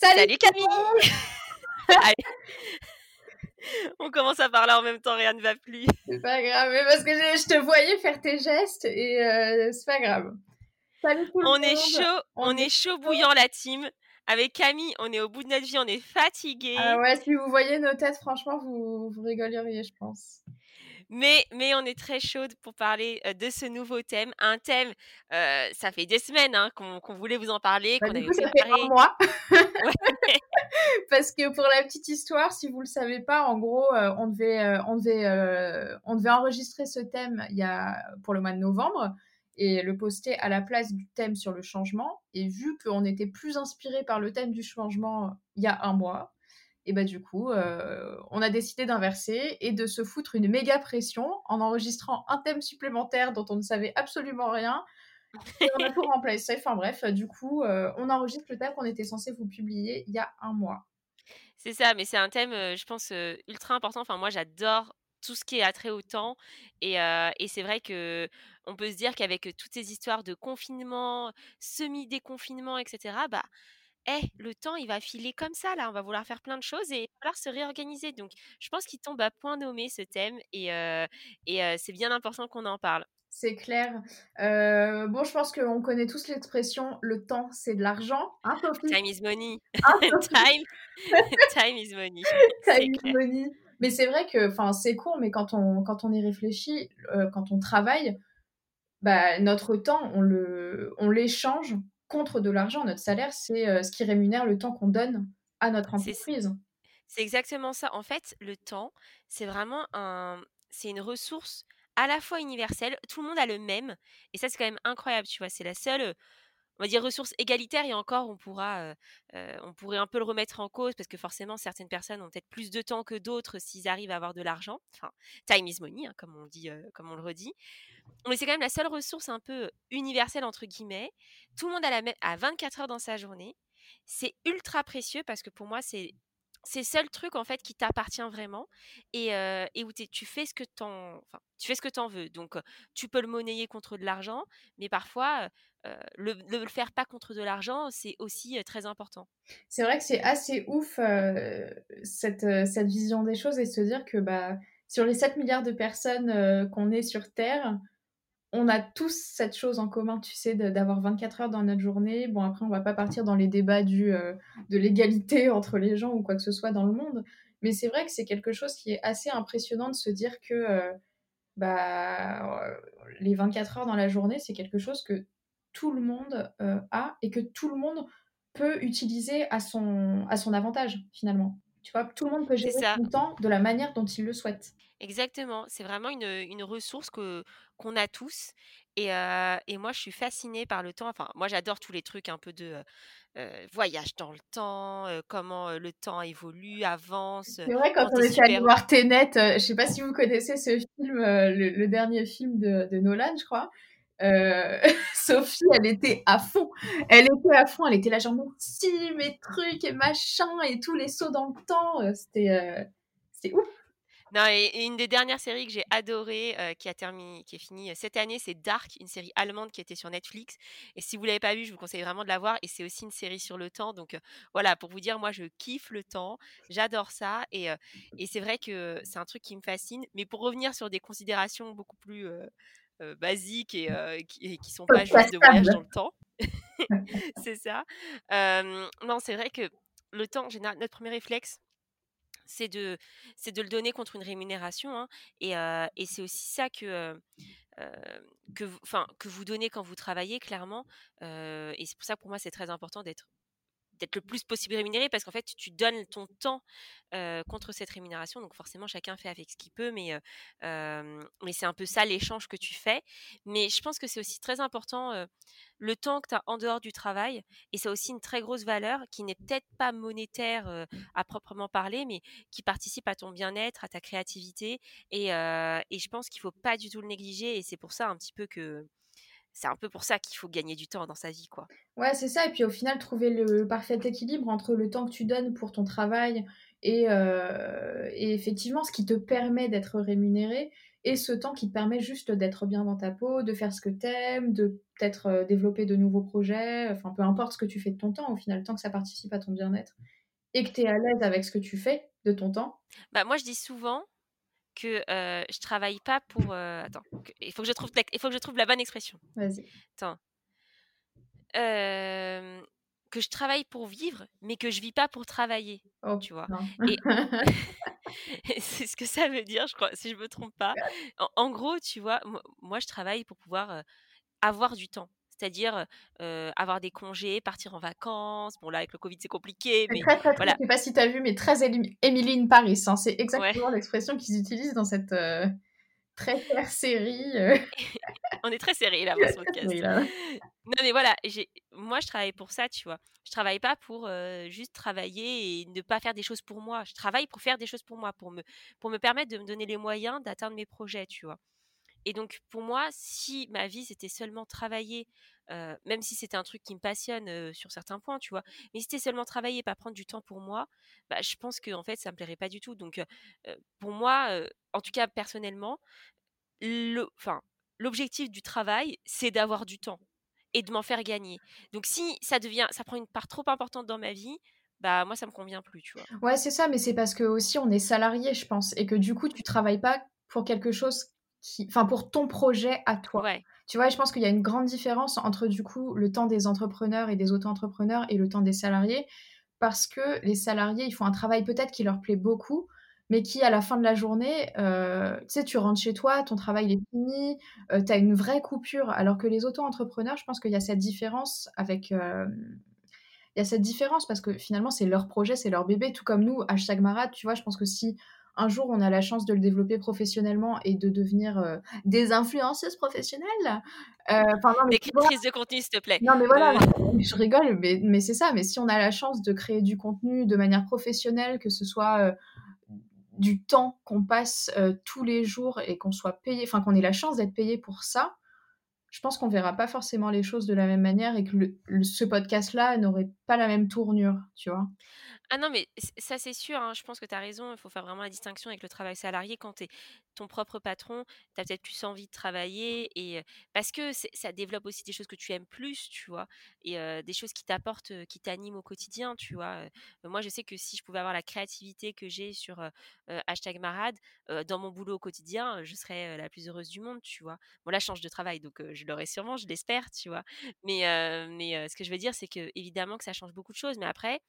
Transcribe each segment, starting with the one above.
Salut, Camille On commence à parler en même temps, rien ne va plus. C'est pas grave, mais parce que je, te voyais faire tes gestes et euh, c'est pas grave. Salut tout le on Est chaud, on, est chaud bouillant la team. Avec Camille, on est au bout de notre vie, on est fatigué. Ah ouais, si vous voyez nos têtes, franchement, vous, vous rigoleriez, je pense. Mais, mais on est très chaude pour parler de ce nouveau thème. Un thème, ça fait des semaines hein, qu'on voulait vous en parler. Bah, qu'on avait ça fait un mois. Parce que pour la petite histoire, si vous ne le savez pas, en gros, on, devait, on, devait, on devait enregistrer ce thème il y a, pour le mois de novembre et le poster à la place du thème sur le changement. Et vu qu'on était plus inspiré par le thème du changement il y a un mois, et bah du coup, euh, on a décidé d'inverser et de se foutre une méga pression en enregistrant un thème supplémentaire dont on ne savait absolument rien. Et on a tout remplacé. Enfin bref, du coup, euh, on enregistre le thème qu'on était censé vous publier il y a un mois. C'est ça, mais c'est un thème, euh, je pense, ultra important. Enfin, moi, j'adore tout ce qui est attrait au temps. Et, et c'est vrai que on peut se dire qu'avec toutes ces histoires de confinement, semi-déconfinement, etc., bah, eh, le temps, il va filer comme ça, là. On va vouloir faire plein de choses et il va falloir se réorganiser. Donc, je pense qu'il tombe à point nommé ce thème et, et c'est bien important qu'on en parle. C'est clair. bon, je pense qu'on connaît tous l'expression le temps, c'est de l'argent. Hein, Time is money. Hein, time, time is money. Time is money. Mais c'est vrai que c'est court, mais quand on, quand on y réfléchit, quand on travaille, bah, notre temps, on l'échange on contre de l'argent. Notre salaire, c'est euh, ce qui rémunère le temps qu'on donne à notre entreprise. C'est exactement ça. En fait, le temps, c'est vraiment un, c'est une ressource à la fois universelle. Tout le monde a le même, et ça, c'est quand même incroyable. Tu vois, c'est la seule, on va dire ressource égalitaire. Et encore, euh, euh, on pourrait un peu le remettre en cause parce que forcément, certaines personnes ont peut-être plus de temps que d'autres s'ils arrivent à avoir de l'argent. Enfin, time is money, hein, comme on dit, comme on le redit mais c'est quand même la seule ressource un peu universelle entre guillemets. Tout le monde a, la à 24 heures dans sa journée. C'est ultra précieux parce que pour moi c'est c'est le seul truc en fait qui t'appartient vraiment et, et où tu fais ce que t'en tu fais ce que t'en veux. Donc tu peux le monnayer contre de l'argent, mais parfois le, le faire pas contre de l'argent, c'est aussi très important. C'est vrai que c'est assez ouf cette, cette vision des choses et se dire que bah sur les 7 milliards de personnes qu'on est sur Terre, on a tous cette chose en commun, tu sais, d'avoir 24 heures dans notre journée. Bon, après, on va pas partir dans les débats du, euh, de l'égalité entre les gens ou quoi que ce soit dans le monde, mais c'est vrai que c'est quelque chose qui est assez impressionnant de se dire que euh, bah, euh, les 24 heures dans la journée, c'est quelque chose que tout le monde a et que tout le monde peut utiliser à à son avantage, finalement. Tu vois, tout le monde peut gérer son temps de la manière dont il le souhaite. Exactement, c'est vraiment une, une ressource que qu'on a tous et, et moi je suis fascinée par le temps. Enfin, moi j'adore tous les trucs un peu de voyage dans le temps, comment le temps évolue, avance. C'est vrai quand on était allé voir Tenet, je sais pas si vous connaissez ce film, le, dernier film de, de Nolan, je crois. Sophie, elle était à fond. Elle était à fond. Elle était là, genre, si, mes trucs et machin, et tous les sauts dans le temps. C'était c'était ouf. Non, et, une des dernières séries que j'ai adorées, euh, qui a terminé, qui est finie euh, cette année, c'est Dark, une série allemande qui était sur Netflix. Et si vous l'avez pas vue, je vous conseille vraiment de la voir. Et c'est aussi une série sur le temps. Donc euh, voilà, pour vous dire, moi, je kiffe le temps, j'adore ça. Et, et c'est vrai que c'est un truc qui me fascine. Mais pour revenir sur des considérations beaucoup plus basiques et, qui, qui, sont pas juste de voyage dans le temps, c'est ça. non, c'est vrai que le temps, en général, notre premier réflexe c'est de, c'est de le donner contre une rémunération. Hein, et, et c'est aussi ça que, que, que vous donnez quand vous travaillez, clairement. et c'est pour ça que pour moi, c'est très important d'être d'être le plus possible rémunéré parce qu'en fait, tu donnes ton temps contre cette rémunération. Donc forcément, chacun fait avec ce qu'il peut, mais, mais c'est un peu ça l'échange que tu fais. Mais je pense que c'est aussi très important le temps que tu as en dehors du travail. Et c'est aussi une très grosse valeur qui n'est peut-être pas monétaire à proprement parler, mais qui participe à ton bien-être, à ta créativité. Et, et je pense qu'il faut pas du tout le négliger. Et c'est pour ça un petit peu que c'est un peu pour ça qu'il faut gagner du temps dans sa vie, quoi. Ouais, c'est ça. Et puis au final, trouver le parfait équilibre entre le temps que tu donnes pour ton travail et, euh, et effectivement ce qui te permet d'être rémunéré et ce temps qui te permet juste d'être bien dans ta peau, de faire ce que t'aimes, de peut-être euh, développer de nouveaux projets, enfin peu importe ce que tu fais de ton temps, au final, tant que ça participe à ton bien-être et que tu es à l'aise avec ce que tu fais de ton temps. Bah moi je dis souvent que euh, je travaille pas pour. Euh, attends, il faut que je trouve, il faut que je trouve la bonne expression. Vas-y. Attends. Euh, que je travaille pour vivre, mais que je vis pas pour travailler. Oh, tu vois. Et c'est ce que ça veut dire, je crois, si je me trompe pas. En, gros, tu vois, moi, je travaille pour pouvoir avoir du temps c'est-à-dire avoir des congés, partir en vacances. Bon, là, avec le Covid, c'est compliqué. Mais très, très, voilà. Je sais pas si tu as vu, mais très Emily in Paris. Hein. C'est exactement l'expression qu'ils utilisent dans cette très chère série. On est très serré là, ce podcast. Non, mais voilà, moi, je travaille pour ça, tu vois. Je travaille pas pour juste travailler et ne pas faire des choses pour moi. Je travaille pour faire des choses pour moi, pour me, pour me permettre de me donner les moyens d'atteindre mes projets, tu vois. Et donc, pour moi, si ma vie, c'était seulement travailler, même si c'était un truc qui me passionne sur certains points, tu vois, mais si c'était seulement travailler, pas prendre du temps pour moi, bah, je pense que en fait, ça me plairait pas du tout. Donc, pour moi, en tout cas, personnellement, l'objectif du travail, c'est d'avoir du temps et de m'en faire gagner. Donc, si ça devient, ça prend une part trop importante dans ma vie, bah moi ça me convient plus, tu vois. Ouais, c'est ça, mais c'est parce que aussi on est salarié, je pense, et que du coup tu travailles pas pour quelque chose enfin pour ton projet à toi. Tu vois, je pense qu'il y a une grande différence entre du coup le temps des entrepreneurs et des auto-entrepreneurs et le temps des salariés, parce que les salariés, ils font un travail peut-être qui leur plaît beaucoup, mais qui à la fin de la journée, euh, tu sais, tu rentres chez toi, ton travail est fini, euh, tu as une vraie coupure, alors que les auto-entrepreneurs, je pense qu'il y a cette différence avec... Euh, il y a cette différence parce que finalement, c'est leur projet, c'est leur bébé, tout comme nous, hashtag Marade, tu vois, je pense que si un jour on a la chance de le développer professionnellement et de devenir euh, des influenceuses professionnelles. Euh, des créatrices de contenu, s'il te plaît. Non, mais voilà, euh. je rigole, mais, mais c'est ça. Mais si on a la chance de créer du contenu de manière professionnelle, que ce soit du temps qu'on passe tous les jours et qu'on soit payé, enfin qu'on ait la chance d'être payé pour ça, je pense qu'on verra pas forcément les choses de la même manière et que ce podcast-là n'aurait pas la même tournure, tu vois. Ah non, mais ça, c'est sûr. Hein, je pense que tu as raison. Il faut faire vraiment la distinction avec le travail salarié. Quand tu es ton propre patron, tu as peut-être plus envie de travailler. Et, parce que ça développe aussi des choses que tu aimes plus, tu vois. Et des choses qui t'apportent, qui t'animent au quotidien, tu vois. moi, je sais que si je pouvais avoir la créativité que j'ai sur hashtag Marade, dans mon boulot au quotidien, je serais la plus heureuse du monde, tu vois. Bon, là, je change de travail, donc je l'aurai sûrement, je l'espère, tu vois. Mais, mais ce que je veux dire, c'est que évidemment que ça change beaucoup de choses. Mais après,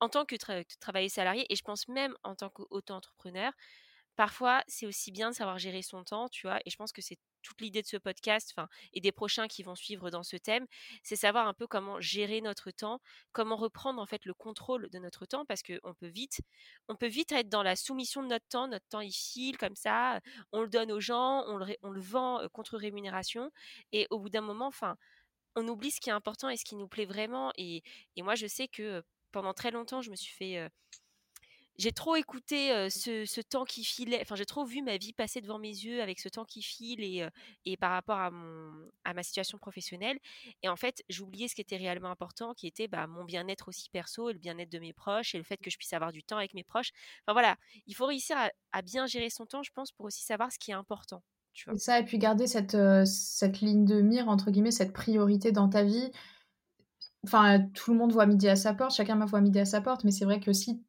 en tant que, travailleur salarié, et je pense même en tant qu'auto-entrepreneur, parfois c'est aussi bien de savoir gérer son temps, tu vois, et je pense que c'est toute l'idée de ce podcast, et des prochains qui vont suivre dans ce thème, c'est savoir un peu comment gérer notre temps, comment reprendre en fait le contrôle de notre temps, parce qu'on peut vite, on peut vite être dans la soumission de notre temps, notre temps il file comme ça, on le donne aux gens, on le, vend contre rémunération, et au bout d'un moment, enfin, on oublie ce qui est important et ce qui nous plaît vraiment, et moi je sais que pendant très longtemps, je me suis fait. j'ai trop écouté ce, temps qui filait. Enfin, j'ai trop vu ma vie passer devant mes yeux avec ce temps qui file et, et par rapport à, mon, à ma situation professionnelle. Et en fait, j'oubliais ce qui était réellement important, qui était bah, mon bien-être aussi perso et le bien-être de mes proches et le fait que je puisse avoir du temps avec mes proches. Enfin voilà, il faut réussir à, bien gérer son temps, je pense, pour aussi savoir ce qui est important. Et ça, et puis garder cette, cette ligne de mire, entre guillemets, cette priorité dans ta vie Enfin, tout le monde voit midi à sa porte, chacun me voit midi à sa porte, mais c'est vrai que si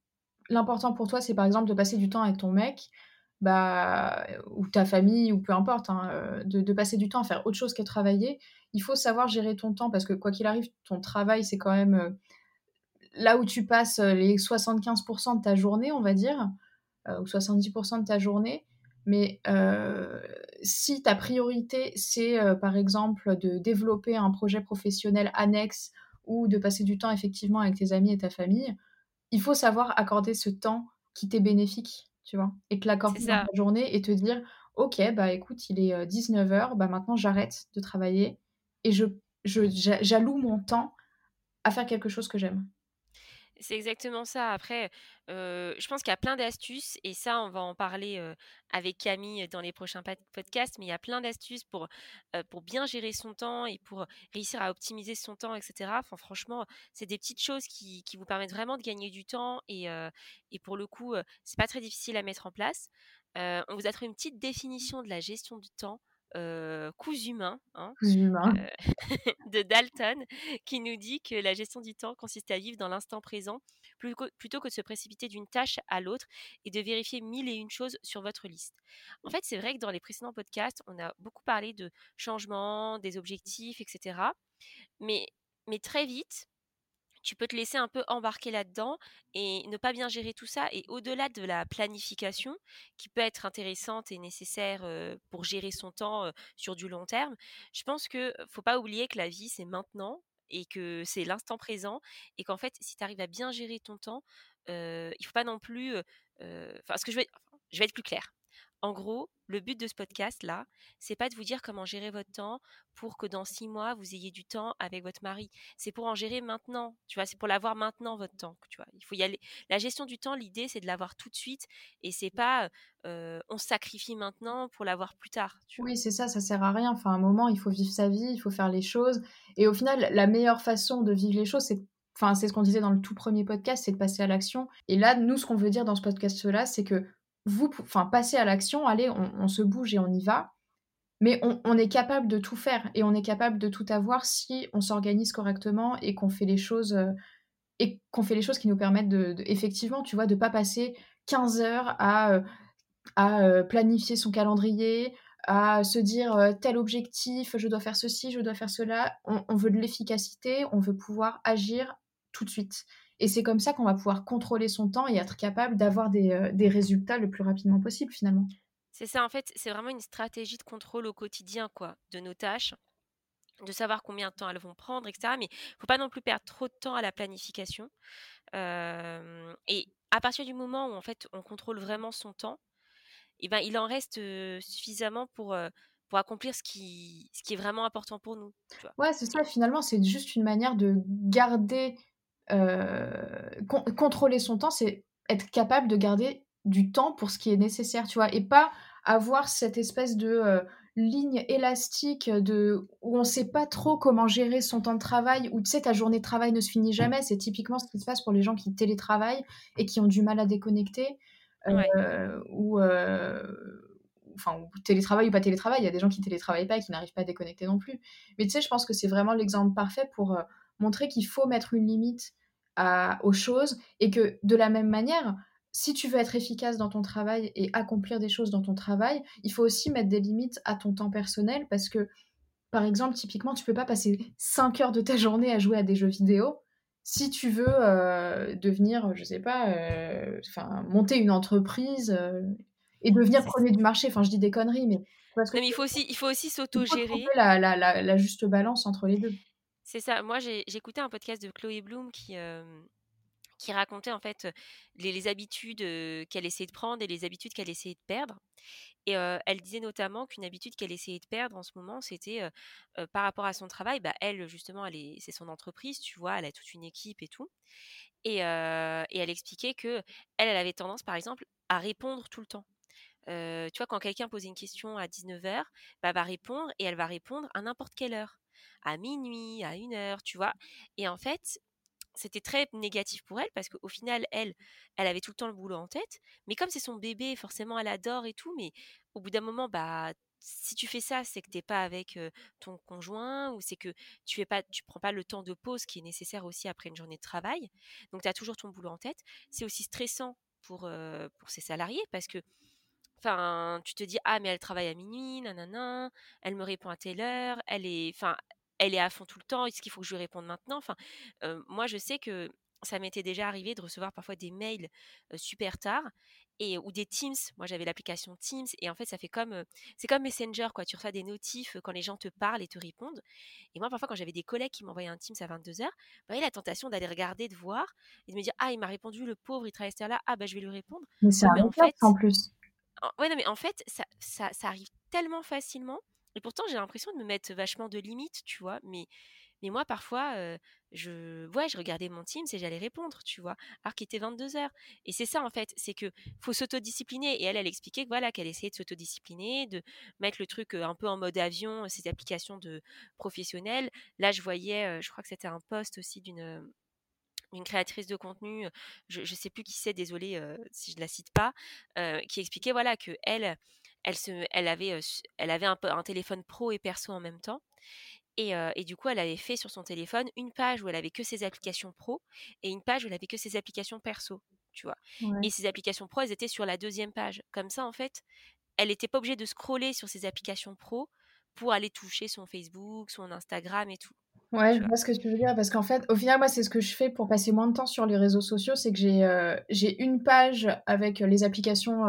l'important pour toi, c'est par exemple de passer du temps avec ton mec, bah, ou ta famille, ou peu importe, hein, euh, de, passer du temps à faire autre chose que travailler, il faut savoir gérer ton temps parce que quoi qu'il arrive, ton travail, c'est quand même euh, là où tu passes euh, les 75% de ta journée, on va dire, ou 70% de ta journée. Mais si ta priorité, c'est par exemple de développer un projet professionnel annexe ou de passer du temps effectivement avec tes amis et ta famille, il faut savoir accorder ce temps qui t'est bénéfique, tu vois? Et te l'accorder dans ta journée et te dire: «OK, bah, écoute, il est, 19:00, bah, maintenant j'arrête de travailler et je je j'alloue mon temps à faire quelque chose que j'aime». C'est exactement ça. Après, je pense qu'il y a plein d'astuces et ça, on va en parler, avec Camille dans les prochains podcasts, mais il y a plein d'astuces pour, bien gérer son temps et pour réussir à optimiser son temps et cetera. Enfin franchement, c'est des petites choses qui qui vous permettent vraiment de gagner du temps et et pour le coup, c'est pas très difficile à mettre en place. on vous a trouvé une petite définition de la gestion du temps euh, coups humains, hein, euh, de Dalton, qui nous dit que la gestion du temps consiste à vivre dans l'instant présent plutôt que de se précipiter d'une tâche à l'autre et de vérifier mille et une choses sur votre liste. En fait, c'est vrai que dans les précédents podcasts, on a beaucoup parlé de changement, des objectifs, etc. Mais, mais très vite, tu peux te laisser un peu embarquer là-dedans et ne pas bien gérer tout ça. Et au-delà de la planification, qui peut être intéressante et nécessaire pour gérer son temps sur du long terme, je pense que faut pas oublier que la vie, c'est maintenant et que c'est l'instant présent et qu'en fait, si tu arrives à bien gérer ton temps, il faut pas non plus... Enfin, ce que je je vais être plus clair. En gros, le but de ce podcast-là, c'est pas de vous dire comment gérer votre temps pour que dans six mois, vous ayez du temps avec votre mari. C'est pour en gérer maintenant. Tu vois, c'est pour l'avoir maintenant, votre temps. Tu vois, il faut y aller. La gestion du temps, l'idée, c'est de l'avoir tout de suite et c'est pas on sacrifie maintenant pour l'avoir plus tard. oui, c'est ça, ça sert à rien. Enfin, à un moment, il faut vivre sa vie, il faut faire les choses. Et au final, la meilleure façon de vivre les choses, c'est Enfin, c'est ce qu'on disait dans le tout premier podcast, c'est de passer à l'action. Et là, nous, ce qu'on veut dire dans ce podcast-là, c'est que vous, enfin, passez à l'action, allez, on, se bouge et on y va. Mais on, est capable de tout faire et on est capable de tout avoir si on s'organise correctement et qu'on fait les choses euh, et qu'on fait les choses qui nous permettent de, effectivement, tu vois, de pas passer 15 heures à, euh, à euh, planifier son calendrier, à se dire tel objectif, je dois faire ceci, je dois faire cela. on veut de l'efficacité, on veut pouvoir agir tout de suite. Et c'est comme ça qu'on va pouvoir contrôler son temps et être capable d'avoir des, euh, des résultats le plus rapidement possible finalement. C'est ça, en fait, c'est vraiment une stratégie de contrôle au quotidien, quoi, de nos tâches, de savoir combien de temps elles vont prendre, etc. Mais il faut pas non plus perdre trop de temps à la planification. Euh, et à partir du moment où en fait on contrôle vraiment son temps, eh ben, il en reste euh, suffisamment pour, pour accomplir ce qui, ce qui est vraiment important pour nous. Ouais, c'est ça. Finalement, c'est juste une manière de garder euh, contrôler son temps, c'est être capable de garder du temps pour ce qui est nécessaire, tu vois, et pas avoir cette espèce de euh, ligne élastique de où on sait pas trop comment gérer son temps de travail, où tu sais ta journée de travail ne se finit jamais. C'est typiquement ce qui se passe pour les gens qui télétravaillent et qui ont du mal à déconnecter, euh, ou enfin télétravail ou pas télétravail. Il y a des gens qui télétravaillent pas et qui n'arrivent pas à déconnecter non plus. Mais tu sais, je pense que c'est vraiment l'exemple parfait pour montrer qu'il faut mettre une limite aux choses et que de la même manière, si tu veux être efficace dans ton travail et accomplir des choses dans ton travail, il faut aussi mettre des limites à ton temps personnel parce que, par exemple, typiquement, tu peux pas passer 5 heures de ta journée à jouer à des jeux vidéo si tu veux euh, devenir, je sais pas, euh, monter une entreprise euh, et devenir premier du marché. Enfin, je dis des conneries, mais parce que il faut aussi, il faut aussi s'auto-gérer. La, la, la, juste balance entre les deux. C'est ça. Moi, écouté un podcast de Chloé Bloom qui, racontait en fait les, habitudes qu'elle essayait de prendre et les habitudes qu'elle essayait de perdre. Et elle disait notamment qu'une habitude qu'elle essayait de perdre en ce moment, c'était par rapport à son travail. Bah, elle, justement, elle c'est son entreprise, tu vois, elle a toute une équipe et tout. Et, elle expliquait que elle, avait tendance, par exemple, à répondre tout le temps. tu vois, quand quelqu'un pose une question à 19h, bah, elle va répondre et elle va répondre à n'importe quelle heure à minuit, à une heure, tu vois? Et en fait, c'était très négatif pour elle parce qu'au final, elle, elle avait tout le temps le boulot en tête. Mais comme c'est son bébé, forcément, elle adore et tout. Mais au bout d'un moment, bah, si tu fais ça, c'est que t'es pas avec ton conjoint ou c'est que tu fais pas, tu prends pas le temps de pause qui est nécessaire aussi après une journée de travail. Donc, tu as toujours ton boulot en tête. C'est aussi stressant pour, pour ses salariés parce que Enfin, tu te dis ah mais elle travaille à minuit, nanana, elle me répond à telle heure, elle est, enfin, elle est à fond tout le temps. Est-ce qu'il faut que je lui réponde maintenant? Enfin, moi, je sais que ça m'était déjà arrivé de recevoir parfois des mails super tard et ou des Teams. Moi, j'avais l'application Teams et en fait, ça fait comme c'est comme Messenger quoi. Tu reçois des notifs quand les gens te parlent et te répondent. Et moi, parfois, quand j'avais des collègues qui m'envoyaient un Teams à 22 h bah, la tentation d'aller regarder, de voir et de me dire ah il m'a répondu le pauvre, il travaille là, ah bah je vais lui répondre. Mais c'est un en fait, en plus. ouais non mais en fait ça, ça, ça arrive tellement facilement et pourtant j'ai l'impression de me mettre vachement de limites, tu vois. Mais moi, parfois, je, ouais, je regardais mon Teams et j'allais répondre, tu vois, alors qu'il était 22 heures. Et c'est ça, en fait, c'est que faut s'autodiscipliner. Et elle, elle expliquait que voilà, qu'elle essayait de s'autodiscipliner, de mettre le truc un peu en mode avion, ces applications de professionnels. Là, je voyais, je crois que c'était un post aussi d'une une créatrice de contenu, je ne sais plus qui c'est, désolée si je la cite pas, qui expliquait voilà que elle, elle, se, elle avait, elle avait un, un téléphone pro et perso en même temps et, du coup, elle avait fait sur son téléphone une page où elle avait que ses applications pro et une page où elle avait que ses applications perso, tu vois? Et ses applications pro, elles étaient sur la deuxième page. Comme ça, en fait, elle n'était pas obligée de scroller sur ses applications pro pour aller toucher son Facebook, son Instagram et tout. Ouais, je vois? ce que tu veux dire parce qu'en fait, au final, moi, c'est ce que je fais pour passer moins de temps sur les réseaux sociaux, c'est que j'ai j'ai une page avec les applications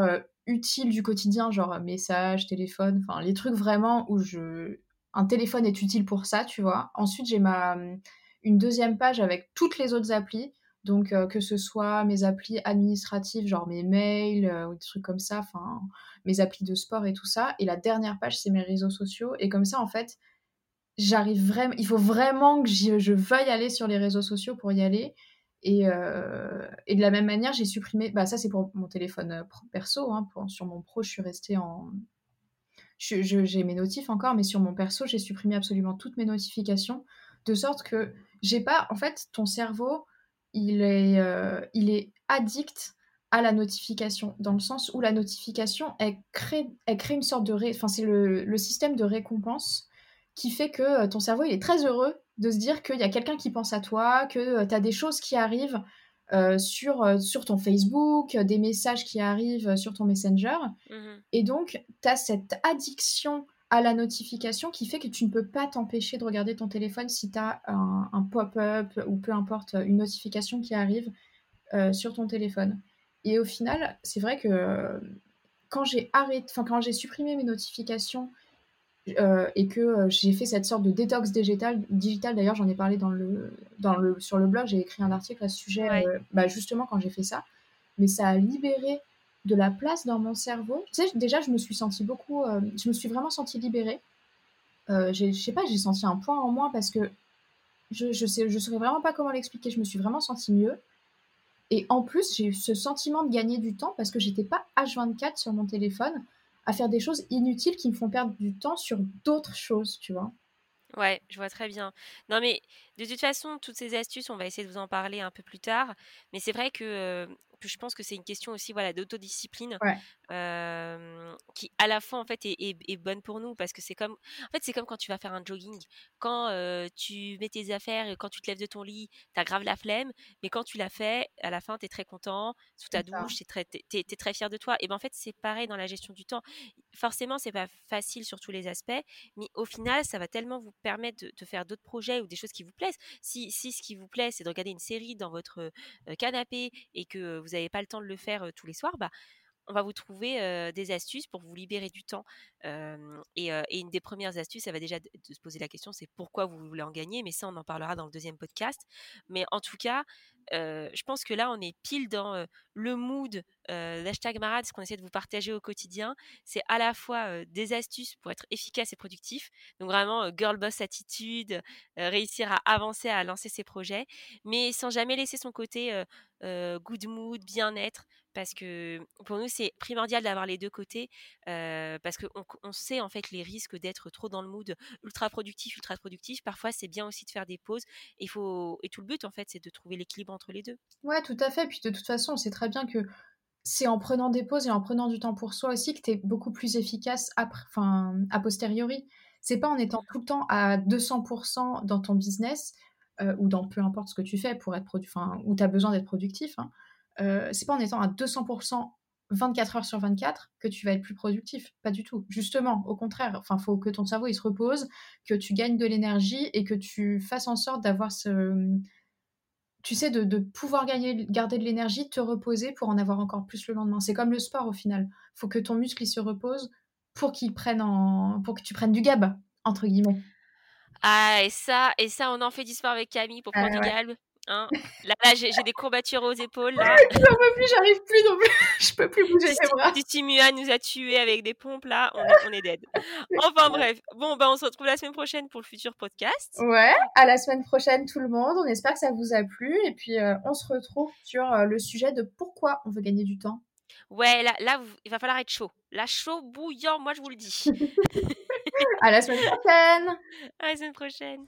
utiles du quotidien, genre messages, téléphone, enfin les trucs vraiment où je un téléphone est utile pour ça, tu vois. Ensuite, j'ai ma une deuxième page avec toutes les autres applis. Donc, euh, que ce soit mes applis administratives, genre mes mails euh, ou des trucs comme ça, enfin, mes applis de sport et tout ça. Et la dernière page, c'est mes réseaux sociaux. Et comme ça, en fait, j'arrive vraiment. Il faut vraiment que je veuille aller sur les réseaux sociaux pour y aller. Et, euh, et de la même manière, j'ai supprimé. Bah, ça, c'est pour mon téléphone perso. Hein, sur mon pro, je suis restée en, j'ai mes notifs encore, mais sur mon perso, j'ai supprimé absolument toutes mes notifications, de sorte que j'ai pas. En fait, ton cerveau, il est, euh, il est addict à la notification, dans le sens où la notification, elle crée, elle crée une sorte de. Enfin, c'est le, le, système de récompense qui fait que euh, ton cerveau, il est très heureux de se dire qu'il y a quelqu'un qui pense à toi, que euh, tu as des choses qui arrivent euh, sur, euh, sur ton Facebook, des messages qui arrivent sur ton Messenger. Mmh Et donc, tu as cette addiction à la notification qui fait que tu ne peux pas t'empêcher de regarder ton téléphone si tu as un, pop-up ou peu importe, une notification qui arrive euh, sur ton téléphone. Et au final, c'est vrai que quand j'ai arrêté, enfin quand j'ai supprimé mes notifications euh, et que euh, j'ai fait cette sorte de détox digital. digital D'ailleurs, j'en ai parlé dans le, dans le, sur le blog, j'ai écrit un article à ce sujet, euh, bah, justement quand j'ai fait ça. Mais ça a libéré de la place dans mon cerveau. Tu sais, déjà, je me suis sentie beaucoup, je me suis vraiment sentie libérée. je sais pas, j'ai senti un point en moins parce que je, je sais, je saurais vraiment pas comment l'expliquer. Je me suis vraiment sentie mieux. Et en plus, j'ai eu ce sentiment de gagner du temps parce que j'étais pas H24 sur mon téléphone à faire des choses inutiles qui me font perdre du temps sur d'autres choses, tu vois. Ouais, je vois très bien. Non, mais de toute façon, toutes ces astuces, on va essayer de vous en parler un peu plus tard. Mais c'est vrai que je pense que c'est une question aussi voilà d'autodiscipline qui à la fois en fait est, bonne pour nous parce que c'est comme en fait c'est comme quand tu vas faire un jogging. Quand tu mets tes affaires et quand tu te lèves de ton lit t'as grave la flemme mais quand tu l'as fait à la fin t'es très content sous ta douche t'es très t'es, es très fier de toi. Et ben en fait c'est pareil dans la gestion du temps. Forcément c'est pas facile sur tous les aspects mais au final ça va tellement vous permettre de, faire d'autres projets ou des choses qui vous plaisent. Si si ce qui vous plaît c'est de regarder une série dans votre canapé et que vous n'avez pas le temps de le faire tous les soirs, bah, on va vous trouver des astuces pour vous libérer du temps. et, une des premières astuces, ça va déjà de, se poser la question, c'est pourquoi vous voulez en gagner, mais ça, on en parlera dans le deuxième podcast. Mais en tout cas, je pense que là, on est pile dans le mood l'hashtag Marade, ce qu'on essaie de vous partager au quotidien. C'est à la fois des astuces pour être efficace et productif, donc vraiment girl boss attitude, réussir à avancer, à lancer ses projets, mais sans jamais laisser son côté good mood, bien-être, parce que pour nous c'est primordial d'avoir les deux côtés parce qu'on on sait en fait les risques d'être trop dans le mood ultra productif ultra productif. Parfois c'est bien aussi de faire des pauses et faut et tout le but en fait c'est de trouver l'équilibre entre les deux. Ouais tout à fait. Puis de toute façon on sait très bien que c'est en prenant des pauses et en prenant du temps pour soi aussi que tu es beaucoup plus efficace enfin a posteriori. C'est pas en étant tout le temps à 200% dans ton business ou dans peu importe ce que tu fais pour être enfin, où tu as besoin d'être productif, hein, euh, c'est pas en étant à 200% 24 heures sur 24 que tu vas être plus productif. Pas du tout. Justement, au contraire. Enfin, faut que ton cerveau il se repose, que tu gagnes de l'énergie et que tu fasses en sorte d'avoir ce tu sais, de, de pouvoir gagner, garder de l'énergie, te reposer pour en avoir encore plus le lendemain. C'est comme le sport au final. faut que ton muscle il se repose pour qu'il prenne en, pour que tu prennes du gab entre guillemets. Ah et ça et ça on en fait du sport avec Camille pour prendre Ah du ouais. Hein. Là, là j'ai des courbatures aux épaules là. J'en peux plus, j'arrive plus non plus. Je peux plus bouger les bras. Timua nous a tués avec des pompes là, on est, on est dead. Enfin bref, bon ben on se retrouve la semaine prochaine pour le futur podcast. Ouais, à la semaine prochaine tout le monde. On espère que ça vous a plu et puis euh, on se retrouve sur euh, le sujet de pourquoi on veut gagner du temps. Ouais, là, là vous- il va falloir être chaud. Là, chaud, bouillant, moi je vous le dis. À la semaine prochaine. À la semaine prochaine.